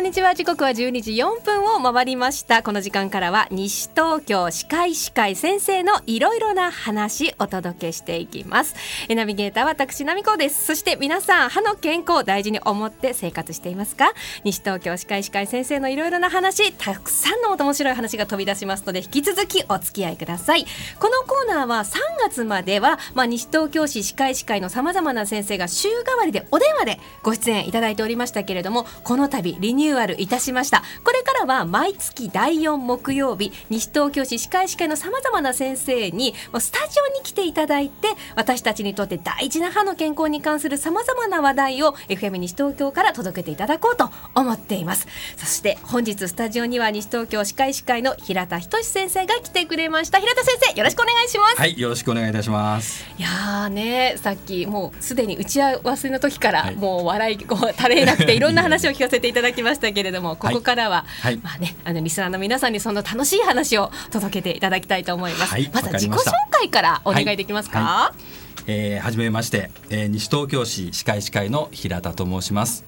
んにちは。時刻は12時4分を回りました。この時間からは西東京歯科医師会先生のいろいろな話お届けしていきます。えナビゲーターは私奈美子です。そして皆さん歯の健康を大事に思って生活していますか？西東京歯科医師会先生のいろいろな話たくさんの面白い話が飛び出しますので引き続きお付き合いください。このコーナーは3月まではまあ西東京市歯科医師会のさまざまな先生が週替わりでお電話でご出演いただいておりましたけれどもこの度リニューアルいたしました。これからは毎月第4木曜日西東京市歯科医師会のさまざまな先生にスタジオに来ていただいて私たちにとって大事な歯の健康に関するさまざまな話題を FM 西東京から届けていただこうと思っています。そして本日スタジオには西東京歯科医師会の平田仁先生が来てくれました。平田先生よろしくお願いします。はいよろしくお願いいたします。いやーねさっきもうすでに打ち合わせの時からもう笑いこう垂れなくていろんな話を聞かせていただきましたけれども、ここからは、はい、まあねあのリスナーの皆さんにその楽しい話を届けていただきたいと思います。はい、まずは自己紹介からお願いできますか？はい、えー、はじめまして、えー、西東京市歯科医師会の平田と申します。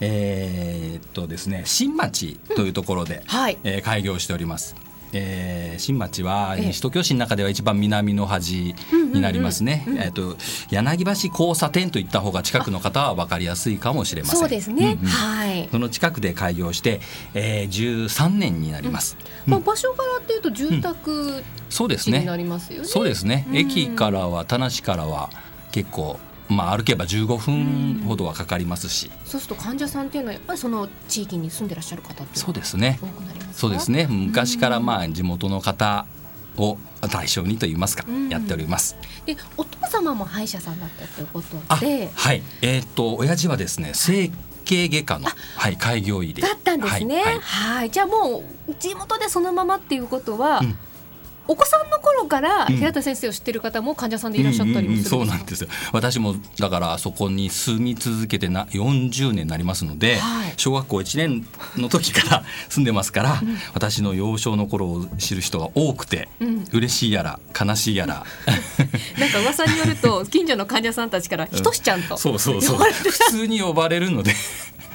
えー、っとですね新町というところで、うん、はい、えー、開業しております。えー、新町は西東京市の中では一番南の端になりますね。えっ、と柳橋交差点といった方が近くの方は分かりやすいかもしれません。そうですね。うんうん、はい。その近くで開業して、えー、13年になります。うん、まあ場所からっていうと住宅、そうですね。そうですね。駅からは田無からは結構まあ、歩けば15分ほどはかかりますし、うん、そうすると患者さんっていうのはやっぱりその地域に住んでらっしゃる方ってそうですね。そうですね。昔からまあ地元の方を対象にと言いますか、うん、やっております。で、お父様も歯医者さんだったということで、はい、えっ、ー、と親父はですね、整形外科のはい開業医で、だったんですね。はい、はい、じゃあもう地元でそのままっていうことは、うんお子さんの頃から平田先生を知ってる方も患者さんでいらっしゃったりもする、うんうんうん、そうなんですよ。私もだからそこに住み続けてな40年になりますので、はい、小学校1年の時から 住んでますから、うん、私の幼少の頃を知る人が多くて、うん、嬉しいやら悲しいやら。なんか噂によると近所の患者さんたちから「ひとしちゃん」と、そうそうそう。普通に呼ばれるので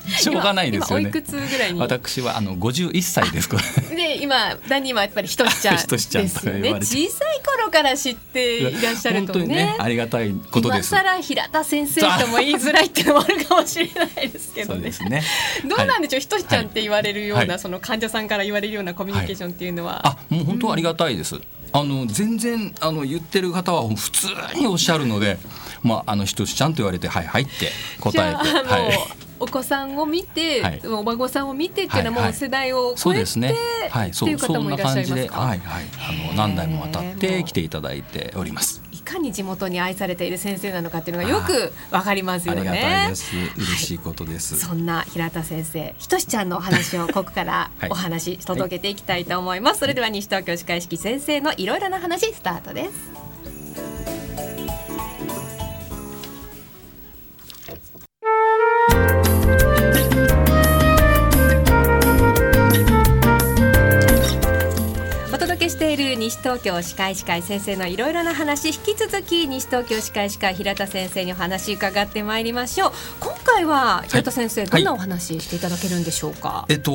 しょうがないですよね。いくつぐらいに？私はあの五十一歳です。で今ダニはやっぱりひとしちゃん ですよね。小さい頃から知っていらっしゃるとね。ねありがたいことです。今更平田先生とも言いづらいっていうのもあるかもしれないですけどね。ねどうなんでしょう、ひとしちゃんって言われるような、はい、その患者さんから言われるようなコミュニケーションっていうのは。はい、あもう本当ありがたいです。うんあの全然あの言ってる方は普通におっしゃるので、まああのひとしちゃんと言われてはいはいって答えて、はい。お子さんを見て、はい、お孫さんを見てっていうのはもう世代を超えて、はいはい、ねはい、っていう方もいらっしゃいますか？はいはい、あの何代もわたって来ていただいております。いかに地元に愛されている先生なのかっていうのがよくわかりますよね。ありがたいです。嬉しいことです。そんな平田先生、ひとしちゃんのお話をここから お話届けていきたいと思います。それでは西東京歯科医師先生のいろいろな話スタートです。東京歯科医師会先生のいろいろな話引き続き西東京歯科医師会平田先生にお話伺ってまいりましょう。今回は平田先生、はい、どんなお話していただけるんでしょうか、はい、えっと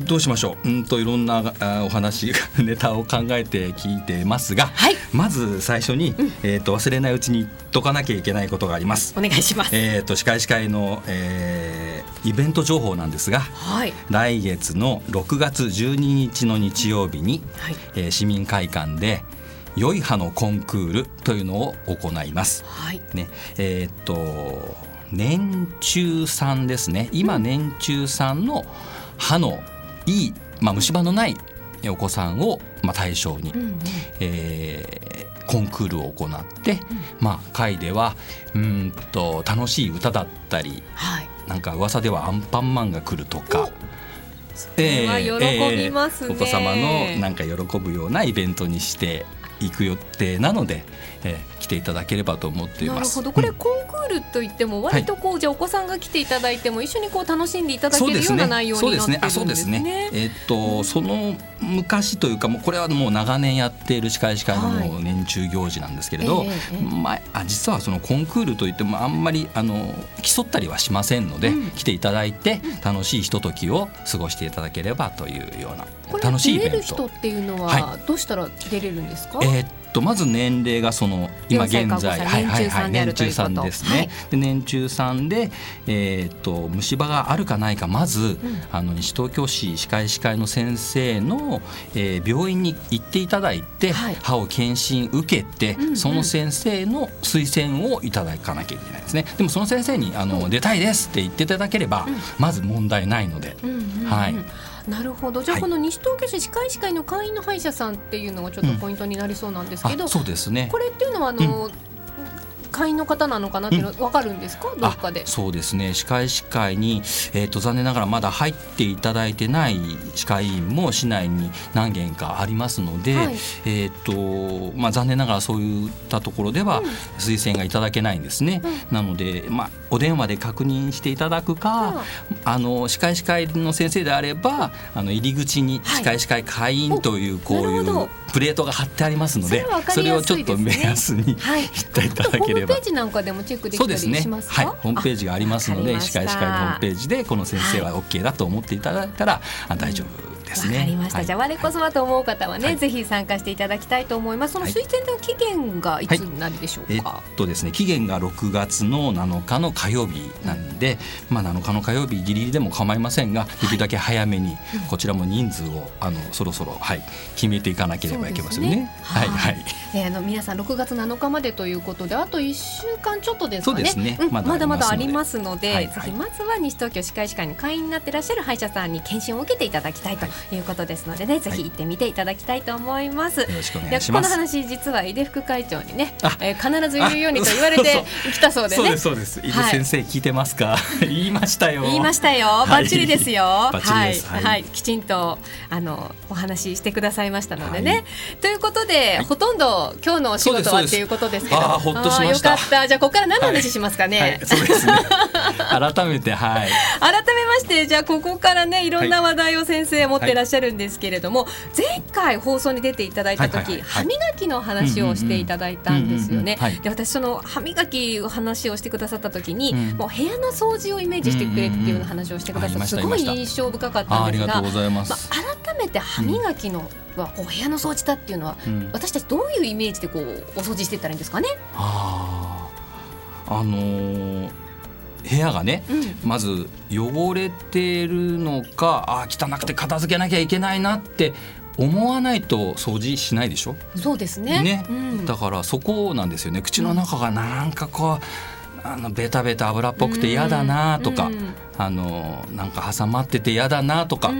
どうしましょう？うんといろんなお話ネタを考えて聞いてますが、はい、まず最初に、うん、えっと忘れないうちに言っとかなきゃいけないことがあります。お願いします。えっと歯科医師会の、えー、イベント情報なんですが、はい、来月の6月12日の日曜日に、はい。えー、市民会館で良い歯のコンクールというのを行います。はい、ねえー、っと年中さんですね。今年中さんの歯のいい、まあ、虫歯のないお子さんを、まあ、対象に、うんうん、えー、コンクールを行って、うん、まあ、会ではうんと楽しい歌だったり、はい、なんか噂ではアンパンマンが来るとか。えー、喜びますね、お子様のなんか喜ぶようなイベントにしていく予定なので、えー、来ていただければと思っています。なるほど。これ、コンクールといっても割とこう、はい、じゃお子さんが来ていただいても一緒にこう楽しんでいただけるような内容になってるんですね。そうですね。えっと、その昔というかもうこれはもう長年やっている司会司会のもう年中行事なんですけれど、はい、まあ実はそのコンクールといってもあんまりあの競ったりはしませんので、うん、来ていただいて楽しいひとときを過ごしていただければというような楽しいイベント。人っていうのはどうしたら出れるんですか？えー、とまず年齢がその今現在はいはいはい年中さんですね。はい、で年中さんでえっ、と虫歯があるかないかまず、うん、あの西東京市歯科医師会の先生の、えー、病院に行っていただいて、はい、歯を検診受けて、うんうん、その先生の推薦をいただかなきゃいけないですね。でもその先生にあの、うん、出たいですって言っていただければ、うん、まず問題ないので、うんうんうん、はい。なるほど。じゃあこの西東京市歯科医師会の会員の歯医者さんっていうのがちょっとポイントになりそうなんですけど、うん、そうですね。これっていうのはあの、うん会員の方なのかなっていうのわかるんですか、うん、どっかで。そうですね。歯科医師会に、えーと、残念ながらまだ入っていただいてない歯科医院も市内に何軒かありますので、はい、えーとまあ、残念ながらそういったところでは推薦がいただけないんですね、うん、なので、まあ、お電話で確認していただくか、うん、あの歯科医師会の先生であればあの入り口に歯科医師会会員というこういうプレートが貼ってありますのでそれをちょっと目安に、はい、言っていただければ。ページなんかでもチェックできたりしますか、ね、はい、ホームページがありますので歯科医師会のホームページでこの先生は OK だと思っていただいたら、はい、大丈夫ですね。わかりました。はい、じゃあ我こそはと思う方はね、はい、ぜひ薦加していただきたいと思います。その推薦の期限がいつになるでしょうか？はい、えっとですね、期限が6月の7日の火曜日なんで、うん、まあ7日の火曜日ギリギリでも構いませんが、できるだけ早めにこちらも人数をあのそろそろはい決めていかなければいけませんね。ねはいはい。えー、あの皆さん6月7日までということで、あと1週間ちょっとですかね。そうですね。うん、まだまだありますので、ぜひまずは西東京歯科医師会の会員になっていらっしゃる歯医者さんに検診を受けていただきたいということですので。でねぜひ行ってみていただきたいと思います。よろしくお願いします。この話実は井出副会長にね、えー、必ず言うようにと言われてきたそうでね。そうです井出先生聞いてますか？言いましたよ。言いましたよ。バッチリですよ。はい、はい、きちんとあのお話ししてくださいましたのでね。ということでほとんど今日のお仕事はっていうことですけど、あほっとしました。よかった。じゃあここから何の話しますかね？そうですね。改めてはい。改めましてじゃあここからねいろんな話題を先生持っていらっしゃるんですけれども、前回放送に出ていただいた時、歯磨きの話をしていただいたんですよね。で私その歯磨きの話をしてくださった時に、もう部屋の掃除をイメージしてくれっていうような話をしてくださって、すごい印象深かったんですが、まあ、改めて歯磨きの、はこう部屋の掃除だっていうのは、私たちどういうイメージでこうお掃除していったらいいんですかね。ああのー部屋がね、うん、まず汚れてるのかあ汚くて片付けなきゃいけないなって思わないと掃除しないでしょ？そうですね。ね、うん、だからそこなんですよね。口の中がなんかこうあのベタベタ油っぽくて嫌だなとか、うん、あのなんか挟まってて嫌だなとか、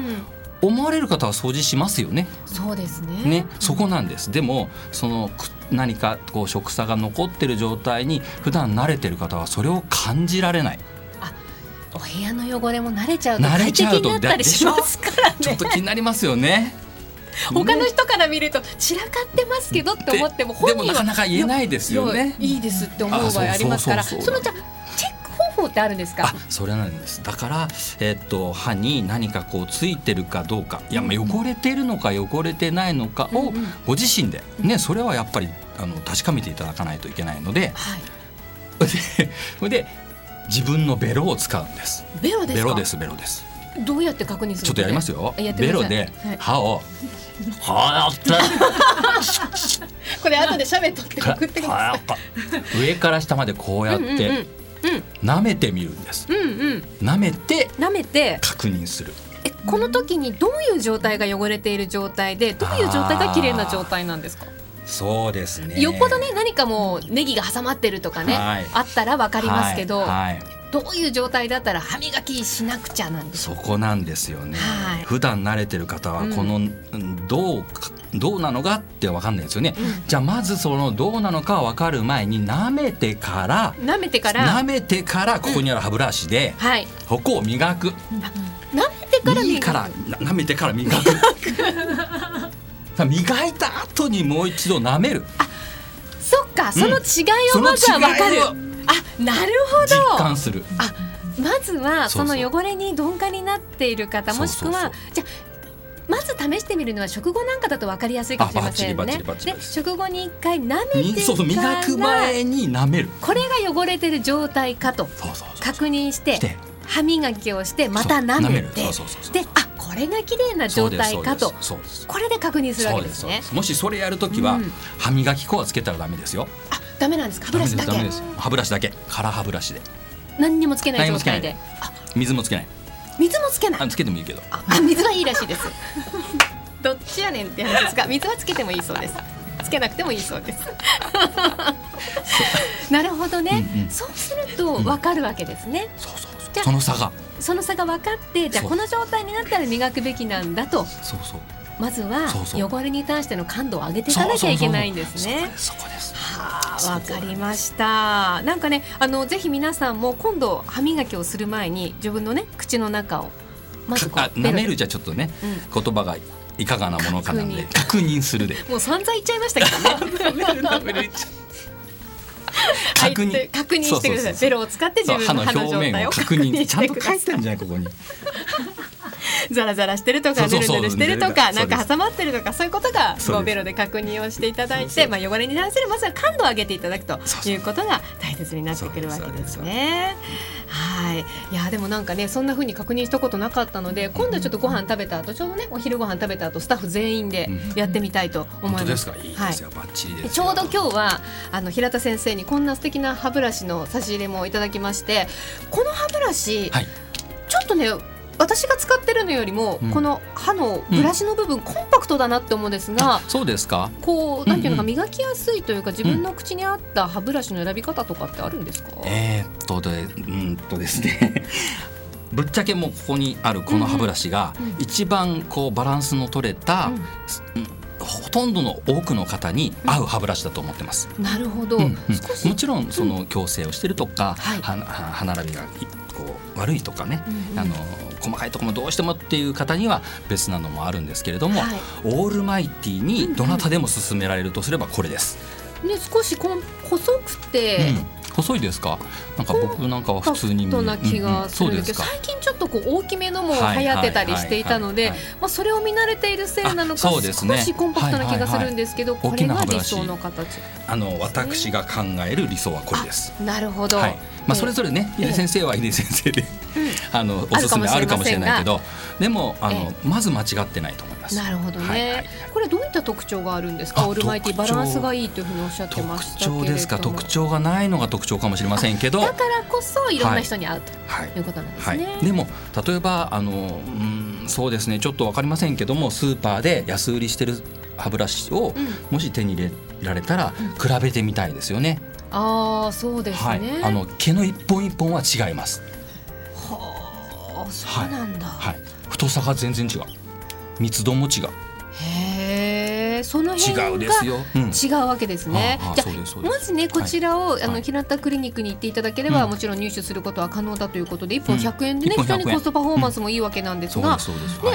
思われる方は掃除しますよね。そうですね。ね、そこなんです。でもその何かこう食差が残ってる状態に普段慣れてる方はそれを感じられない。あ、お部屋の汚れも慣れちゃうと快適になったりしますからね。ちょっと気になりますよね。他の人から見ると散らかってますけどって思っても本人はなかなか言えないですよね。いいですって思う場合ありますから、そのじゃ法ってあるんですか？それなんです。だからえー、っと歯に何かこうついてるかどうか、いやまあ汚れてるのか汚れてないのかをご自身でね、それはやっぱりあの確かめていただかないといけないので、はい、そ れで自分のベロを使うんです。ベロですベロですベロです。どうやって確認するちょっとやりますよ。ベロで歯を、はやってこれ後で喋っとって送ってください。上から下までこうやって。舐めてみるんです。うんうん、舐めて舐めて確認する。えこの時にどういう状態が汚れている状態でどういう状態が綺麗な状態なんですか？そうですね。よっぽどね何かもうネギが挟まってるとかね、はい、あったらわかりますけど、はいはい、どういう状態だったら歯磨きしなくちゃなんですそこなんですよね、はい、普段慣れてる方はこの、うん、どうどうなのかってわかんないですよね、うん、じゃあまずそのどうなのかわかる前に舐めてから舐めてから？舐めてからここにある歯ブラシで、うんはい、ここを磨く、舐めてから磨く。から舐めてから磨く。磨いた後にもう一度舐める。あそっか。かその違いをまずは分かる、あなるほど。実感する。あまずはその汚れに鈍感になっている方もしくはじゃ試してみるのは食後なんかだと分かりやすいかもしれませんね。で食後に一回舐めてそうそう磨く前に舐める。これが汚れてる状態かと確認して歯磨きをしてまた舐めてであこれが綺麗な状態かとこれで確認するわけですね。もしそれやるときは、うん、歯磨き粉はつけたらダメですよ。あダメなんですか？歯ブラシだけ？歯ブラシだけ。カラー歯ブラシで。何にもつけない状態で。水もつけない水もつけない。あつけてもいいけど。あ水はいいらしいです。どっちやねんって話ですが水はつけてもいいそうです。つけなくてもいいそうです。なるほどね、うんうん、そうするとわかるわけですね、うん、そうそう。そうその差が。その差が分かってじゃあこの状態になったら磨くべきなんだと。そうそうまずは汚れに対しての感度を上げていかなきゃいけないんですね。そこですはあ、わかりました。なんかね、あのぜひ皆さんも今度歯磨きをする前に自分のね口の中をまずこう舐めるじゃちょっとね、うん、言葉がいかがなものかなんで確認するで。もう散々言っちゃいましたけどね。確認確認してください。ベロを使って自分の歯の状態を確認ちゃんと書いてんじゃないここに。ザラザラしてるとかぬるぬるしてるとかなんか挟まってるとかそういうことがこうベロで確認をしていただいてまあ汚れに対するまずは感度を上げていただくということが大切になってくるわけですね。はい。いやでもなんかねそんな風に確認したことなかったので今度ちょっとご飯食べた後ちょうどねお昼ご飯食べた後スタッフ全員でやってみたいと思います。はい、ちょうど今日はあの平田先生にこんな素敵な歯ブラシの差し入れもいただきましてこの歯ブラシ、はい、ちょっとね私が使ってるのよりも、うん、この歯のブラシの部分、うん、コンパクトだなって思うんですが、そうですか？こうなんていうのか、磨きやすいというか自分の口に合った歯ブラシの選び方とかってあるんですか、えー、っとでうんとですね。ぶっちゃけもうここにあるこの歯ブラシが一番こうバランスの取れた、うんほとんどの多くの方に合う歯ブラシだと思ってます。なるほど、うんうん、もちろんその矯正をしてるとか、はい、歯並びがこう悪いとかね、うんうん、あの細かいところもどうしてもっていう方には別なのもあるんですけれども、はい、オールマイティにどなたでも勧められるとすればこれです。ね、少しこん細くて、うん、細いですか？なんか僕なんかは普通に見な気がするんですけど、最近ちょっとこう大きめのも流行ってたりしていたのでまあそれを見慣れているせいなのか少しコンパクトな気がするんですけど、これが理想の形、あの私が考える理想はこれです。なるほど、はい。まあ、それぞれね、井出先生は井出先生で、あのおすすめあるかもしれないけどでもあの、まず間違ってないと思います。なるほどね、これどういった特徴があるんですか？オールマイティバランスがいいというふうにおっしゃってました特徴ですか特徴がないのが特徴かもしれませんけど。だからこそいろんな人に合うということなんですね。でも例えばあのうんそうですね。ちょっとわかりませんけどもスーパーで安売りしてる歯ブラシを、もし手に入れられたら比べてみたいですよね。ああそうですね、はい、あの毛の一本一本は違います。はあそうなんだ、はい、はい、太さが全然違う密度も違うその辺が違うわけですね。じゃまずねこちらを、あの平田クリニックに行っていただければ、もちろん入手することは可能だということで1本100円でね、非常にコストパフォーマンスもいいわけなんですが、ね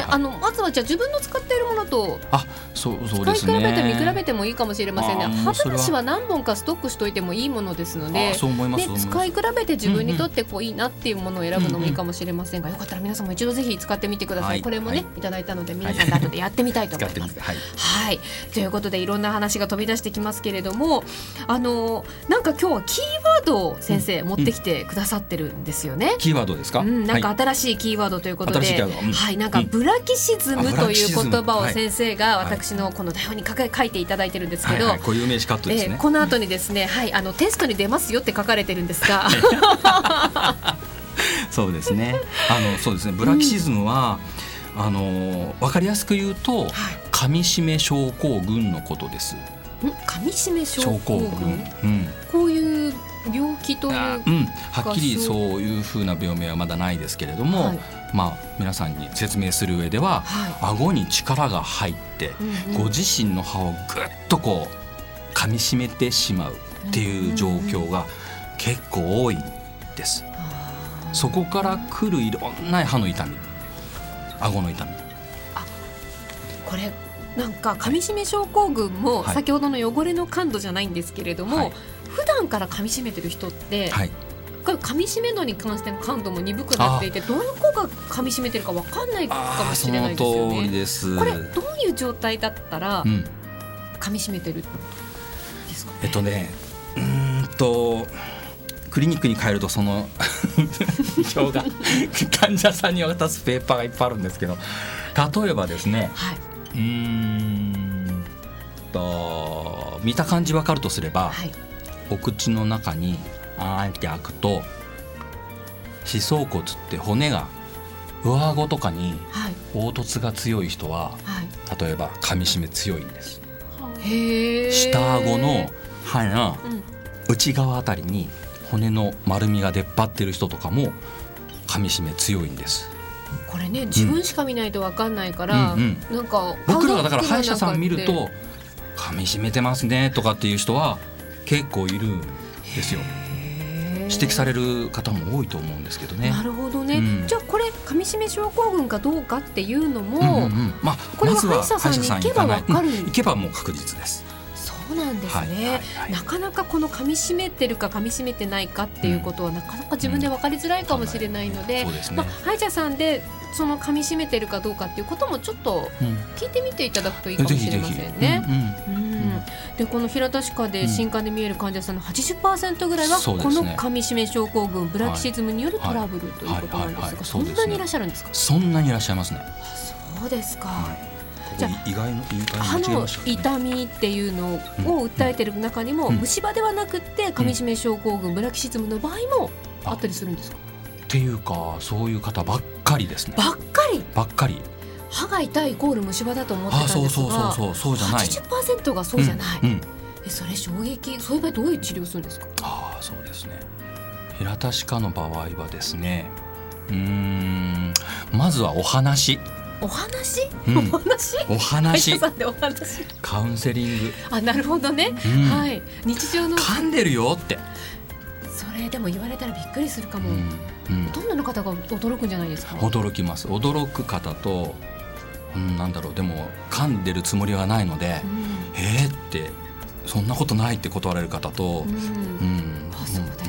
あのまずはじゃあ自分の使っているものとあそうそう使い比べて見比べてもいいかもしれませんね。歯ブラシは何本かストックしておいてもいいものですので、ね、使い比べて自分にとってこういいなっていうものを選ぶのもいいかもしれませんが、よかったら皆さんも一度ぜひ使ってみてください。これもね、い、ただいたので皆さんで後でやってみたいと思います。はい。はいということでいろんな話が飛び出してきますけれどもあのなんか今日はキーワードを先生、持ってきてくださってるんですよね。キーワードですか、うん、なんか新しいキーワードということで、はい、なんかブラキシズムという言葉を先生が私のこの台本に書書いていただいてるんですけど、はい固有名詞カットですね、この後にですね、はい、あのテストに出ますよって書かれてるんですが。そうですね。あのそうですね。ブラキシズムは、あの分かりやすく言うと、噛み締め症候群のことです。噛み締め症候群、うん、こういう病気という、うん、はっきりそういうふうな病名はまだないですけれども、はい、まあ皆さんに説明する上では、はい、顎に力が入って、うんうん、ご自身の歯をぐっとこう噛み締めてしまうっていう状況が結構多いです。そこから来るいろんな歯の痛み。顎の痛み。あこれなんか噛み締め症候群も先ほどの汚れの感度じゃないんですけれども、はい、普段から噛み締めてる人って、はい、噛み締め度に関しての感度も鈍くなっていてどの子が噛み締めてるか分かんないかもしれないですよね。これどういう状態だったら、噛み締めてるですか、ね、えっとねうんとクリニックに帰るとその 患者さんに渡すペーパーがいっぱいあるんですけど例えばですね、はい、うんと見た感じ分かるとすれば、はい、お口の中にあーって開くと歯槽骨って骨が上顎とかに凹凸が強い人は、はい、例えば噛みしめ強いんです。下顎の歯の内側あたりに骨の丸みが出っ張ってる人とかも噛みしめ強いんです。これね自分しか見ないと分かんないから、うんうん、なんか僕らがだから歯医者さん見ると噛みしめてますねとかっていう人は結構いるんですよ。指摘される方も多いと思うんですけどね。なるほどね。うん、じゃあこれ噛み締め症候群かどうかっていうのも、うんうんうん、まあこれは歯医者さんに行けばわかる、行けばもう確実です。そうなんですね、はい。はい。はい、なかなかこの噛み締めてるか噛み締めてないかっていうことは、なかなか自分で分かりづらいかもしれないので、うん。ね、まあ、歯医者さんでその噛み締めてるかどうかっていうこともちょっと聞いてみていただくといいかもしれませんね。でこの平田歯科で新刊で見える患者さんの80%ぐらいは、この噛み締め症候群ブラキシズムによるトラブルということなんですが、そんなにいらっしゃるんですか？そんなにいらっしゃいますね。そうですか、じゃ意外の歯の痛みっていうのを訴えてる中にも、虫歯ではなくて噛み締め症候群ブラキシズムの場合もあったりするんですか？っていうかそういう方ばっかりですね。ばっかり？ばっかり。歯が痛いイコール虫歯だと思ってたんですがそうそうそうそうじゃない。80%がそうじゃない、うんうん、えそれ衝撃そういう場合どういう治療するんですか？ああそうですね。平田歯科の場合はですねうんまずはお話。お話、うん、お話？お話。お話。カウンセリング。あなるほどね、うん、はい。日常の。噛んでるよって。それでも言われたらびっくりするかも、うんうん、ほとんどの方が驚くんじゃないですか？驚きます。驚く方と、うん、なんだろう。でも噛んでるつもりはないので、うん、えー、ってそんなことないって断られる方と、うん、うん、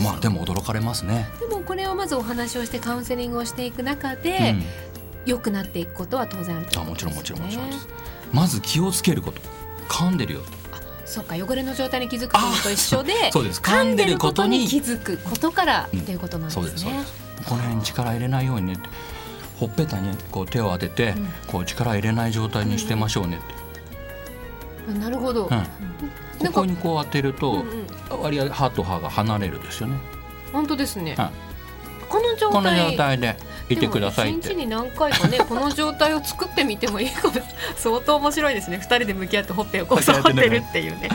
まあでも驚かれますね。でもこれをまずお話をしてカウンセリングをしていく中で、良くなっていくことは当然あると思います、ね、もちろんもちろんもちろんです。まず気をつけること。噛んでるよ。そうか汚れの状態に気づくのと一緒でそうです。噛んでることに気づくことからっていうことなんですね、うん、そうですこの辺に力入れないようにねほっぺたにこう手を当てて、うん、こう力入れない状態にしてましょうねって、なるほど、ここにこう当てると、割合歯と歯が離れるですよね。本当ですね、この状態この状態でいてください一日に何回かね この状態を作ってみてもいいかも相当面白いですね。二人で向き合ってほっぺをこう触ってるっていうね。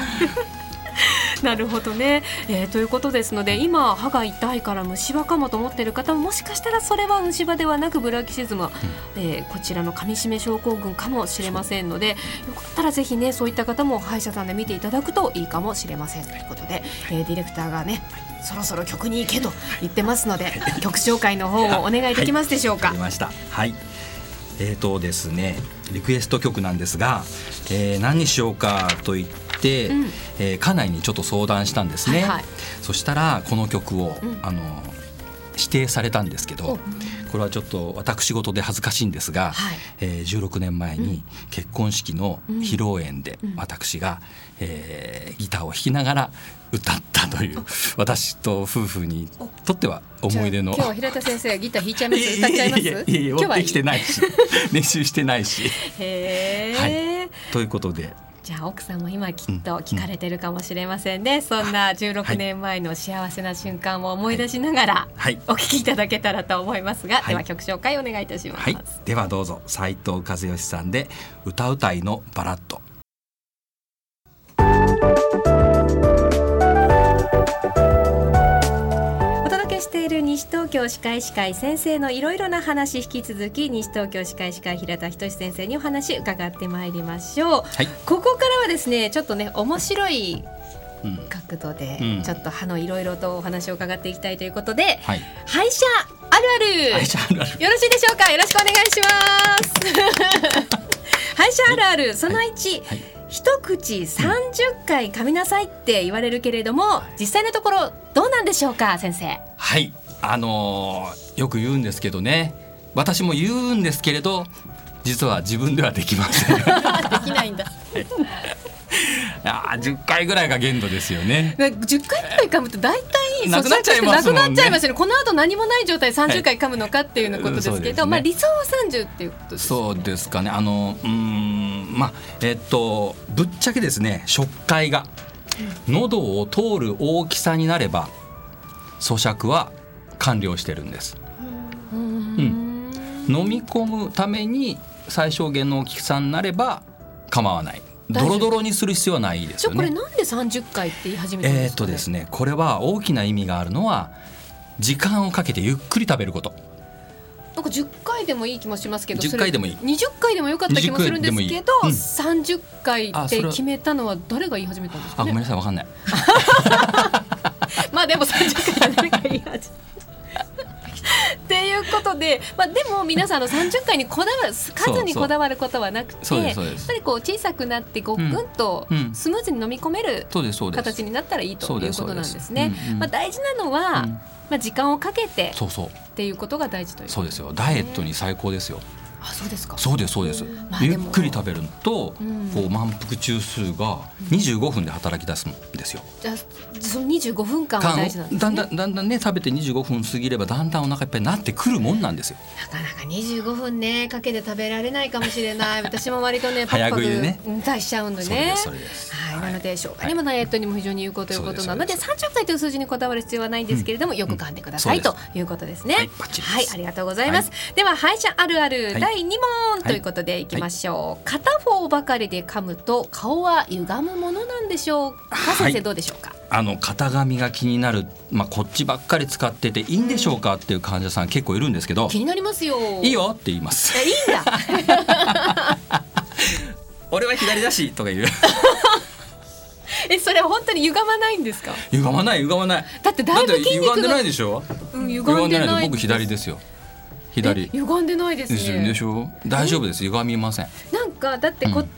なるほどね、えー、ということですので今歯が痛いから虫歯かもと思っている方ももしかしたらそれは虫歯ではなくブラキシズム、うん、えー、こちらの噛み締め症候群かもしれませんのでよかったらぜひねそういった方も歯医者さんで見ていただくといいかもしれませんということで、えー、ディレクターがねそろそろ曲に行けと言ってますので曲紹介の方をお願いできますでしょうか。はい、ました。はい。えーとですね、リクエスト曲なんですが、えー、何にしようかと言って、うん、えー、家内にちょっと相談したんですね、はいはい、そしたらこの曲を、うん、あの指定されたんですけど、これはちょっと私事で恥ずかしいんですが、はい、えー、16年前に結婚式の披露宴で私が、えー、ギターを弾きながら歌ったという私と夫婦にとっては思い出の。今日は平田先生ギター弾いちゃいます？歌っちゃいます？いやいやいや持ってきてないし練習してないし。はい、ということでじゃあ奥さんも今きっと聞かれてるかもしれませんね、うん、そんな16年前の幸せな瞬間を思い出しながら、はい、お聞きいただけたらと思いますが、はい、では曲紹介お願いいたします、はい、ではどうぞ。斉藤和義さんで歌うたいのバラッド西東京歯科医師会先生のいろいろな話引き続き西東京歯科医師会平田仁先生にお話伺ってまいりましょう、はい、ここからはですねちょっとね面白い角度で、ちょっと歯のいろいろとお話を伺っていきたいということで、はい、歯医者あるある。よろしいでしょうか？よろしくお願いします。歯医者あるある。その1、はいはい。一口三十回噛みなさいって言われるけれども、実際のところどうなんでしょうか先生？はいあのー、よく言うんですけどね私も言うんですけれど実は自分ではできません できないんだ、はいあ10回ぐらいが限度ですよね。10回ぐらい噛むと大体なくなっちゃいますもんね。なくなっちゃいますね。この後何もない状態30回噛むのかっていうのことですけど、はいね、まあ理想は30っていうことです、そうですかね。あのうんまあえっとぶっちゃけですね食会が喉を通る大きさになれば咀嚼は完了してるんです。うん、飲み込むために最小限の大きさになれば構わない。ドロドロにする必要はないですよね。これなんで30回って言い始めたんですか、ね、えっとですねこれは大きな意味があるのは時間をかけてゆっくり食べること。なんか10回でもいい気もしますけど10回でもいい。20回でもよかった気もするんですけど、うん、30回って決めたのは誰が言い始めたんですか、ね、あごめんなさいわかんない。まあでも30回誰か言い始めことで、まあ、でも皆さんの30回にこだわる数にこだわることはなくてやっぱりこう小さくなってごっくんとスムーズに飲み込める形になったらいいということなんですね。まあ、大事なのは、まあ、時間をかけてっていうことが大事という、ね、そうですよ。ダイエットに最高ですよ。あそうですか。そうですそうです、まあ、ゆっくり食べると、うん、こう満腹中枢が25分で働き出すんですよ。じゃその25分間は大事なんです、ね、だんだんだんだんね食べて25分過ぎればだんだんお腹いっぱいになってくるもんなんですよ。なかなか25分ねかけて食べられないかもしれない。私も割とねパクパクね対しちゃうのね。はい、なので消化にもダイエットにも非常に有効ということなので30回という数字にこだわる必要はないんですけれども、よく噛んでくださいということですね。はい、ありがとうございます。では歯医者あるある第2問ということでいきましょう、はい、片方ばかりで噛むと顔は歪むものなんでしょうか、先生どうでしょうか？あの型紙が気になる、まあ、こっちばっかり使ってていいんでしょうかっていう患者さん結構いるんですけど、気になりますよ。いいよって言います。いいんだ。俺は左だしとか言う。えそれは本当に歪まないんですか？歪まない歪まない。だってだいぶ筋肉歪んでないでしょ、うん、歪んでない僕左ですよ左。歪んでないですね。でしょ。大丈夫です。歪みません。なんかだってこ、うん、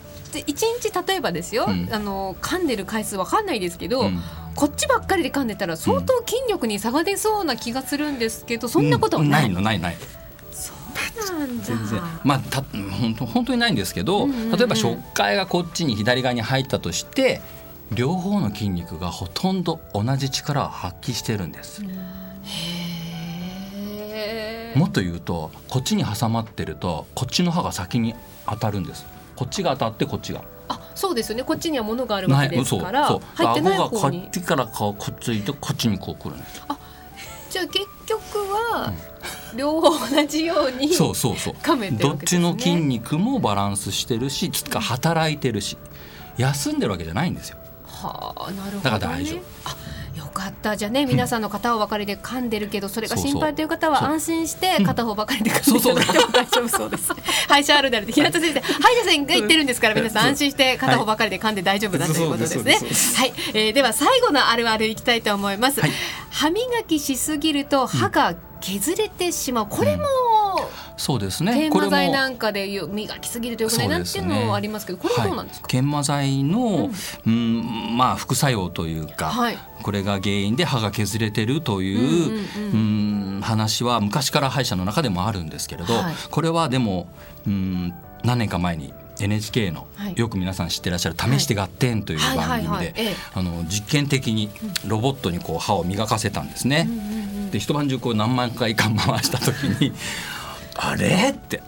一日例えばですよ、うん、あの噛んでる回数わかんないですけど、うん、こっちばっかりで噛んでたら相当筋力に差が出そうな気がするんですけど、そんなことはない、のないない。そうなんだ。全然。まあた本当本当にないんですけど、うんうんうん、例えば食海がこっちに左側に入ったとして両方の筋肉がほとんど同じ力を発揮してるんです。へもっと言うとこっちに挟まってるとこっちの歯が先に当たるんです。こっちが当たってこっちが。あそうですよね。こっちには物があるわけですから。そう。そう顎がこっちからこうくっついてこっちにこうくるんです。あじゃあ結局は、両方同じように そうそうそう。どっちの筋肉もバランスしてるしつか働いてるし。休んでるわけじゃないんですよ。はあなるほど、ね、だから大丈夫かったじゃあね皆さんの片方ばかりで噛んでるけどそれが心配という方は安心して片方ばかりで噛んでいただいても大丈夫そうです。歯医者あるなるで平田先生歯医者さんが言ってるんですから皆さん安心して片方ばかりで噛んで大丈夫だということですね。はい、えー、では最後のあるあるいきたいと思います。歯磨きしすぎると歯が削れてしまう。これも、そうですね。研磨剤なんかで磨きすぎるとよくないなっていうのもありますけど、これはどうなんですか？研磨剤の、うん、まあ副作用というか、はい、これが原因で歯が削れてるという、うん、話は昔から歯医者の中でもあるんですけれど、はい、これはでも、うん、何年か前に NHK のよく皆さん知ってらっしゃる「試して合点」という番組で実験的にロボットにこう歯を磨かせたんですね。で一晩中こう何万回か回した時にあれ？って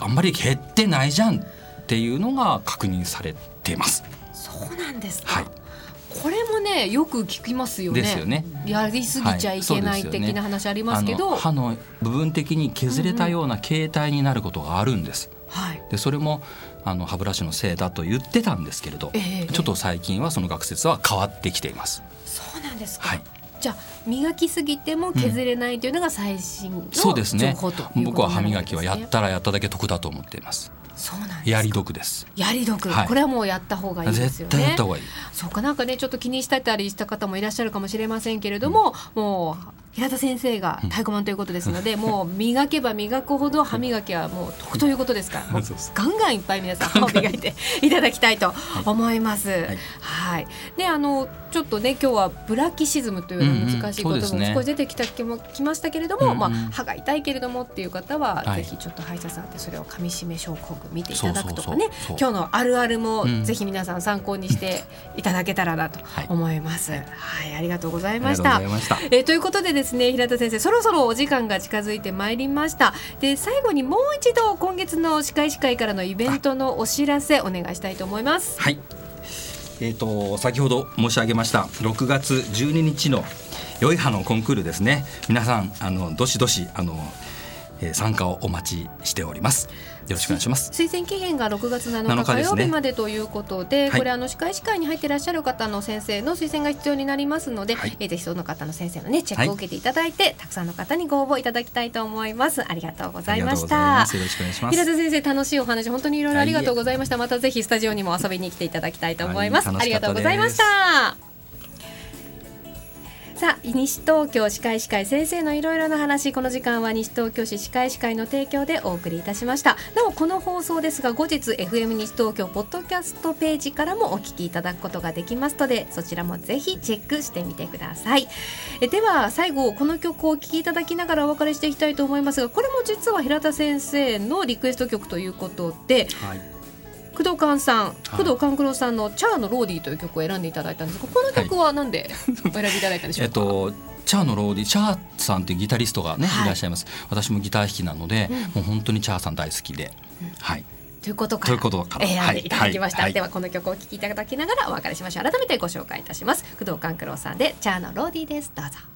あんまり減ってないじゃんっていうのが確認されています。そうなんですはい。これもねよく聞きますよね。ですよね。やりすぎちゃいけない的な話ありますけど、はいね、歯の部分的に削れたような形態になることがあるんです。はい、でそれもあの歯ブラシのせいだと言ってたんですけれど、えー、ちょっと最近はその学説は変わってきています。そうなんですか？はい。じゃあ磨きすぎても削れないというのが最新のそうですね。僕は歯磨きはやったらやっただけ得だと思っています。そうなんですやり得です。やり得、はい、これはもうやった方がいいですよね。絶対やった方がいい。そうか。なんかねちょっと気にしたりした方もいらっしゃるかもしれませんけれども、うん、もう平田先生が太鼓判ということですので、うん、もう磨けば磨くほど歯磨きはもう得ということですから、ガンガンいっぱい皆さん 歯を磨いてい。ただきたいと思います。はい、はい、であのちょっとね今日はブラキシズムというの難しいことも少し出てきた気もきましたけれども、うんうん、まあ歯が痛いけれどもっていう方は、はい、ぜひちょっと歯医者さんでそれを噛み締め症候群見ていただくとかね。今日のあるあるもぜひ皆さん参考にしていただけたらなと思います。はい、はい、ありがとうございました。えー、ということでですねですね平田先生。そろそろお時間が近づいてまいりました。で最後にもう一度今月の歯科医師会からのイベントのお知らせお願いしたいと思います。はい。えーと、先ほど申し上げました6月12日の良い歯のコンクールですね。皆さんあのどしどしあの、えー、参加をお待ちしております。よろしくお願いします。推薦期限が6月7日火曜日までということで、ね、これあの歯科医師会に入っていらっしゃる方の先生の推薦が必要になりますので、はい、えー、ぜひその方の先生のねチェックを受けていただいて、はい、たくさんの方にご応募いただきたいと思います。ありがとうございました。よろしくお願いします。平田先生楽しいお話本当にいろいろありがとうございました、またぜひスタジオにも遊びに来ていただきたいと思います、ありがとうございましたさあ西東京歯科医師会先生のいろいろな話。この時間は西東京市歯科医師会の提供でお送りいたしました。なおこの放送ですが後日 FM 西東京ポッドキャストページからもお聞きいただくことができますのでそちらもぜひチェックしてみてください。えでは最後この曲をお聴きいただきながらお別れしていきたいと思いますがこれも実は平田先生のリクエスト曲ということで、はい。工藤勘さん、工藤官九郎さんの「チャーのローディー」という曲を選んでいただいたんです。がこの曲はなんでお選びいただいたんでしょうか、えっとチャーのローディチャーさんっていうギタリストがね、はい、いらっしゃいます。私もギター弾きなので、うん、もう本当にチャーさん大好きで、うん、はい。ということか。らということか。ら選んでいただきました、はい、ではこの曲を聴きいただきながらお別れしましょう。改めてご紹介いたします。工藤官九郎さんでチャーのローディーです。どうぞ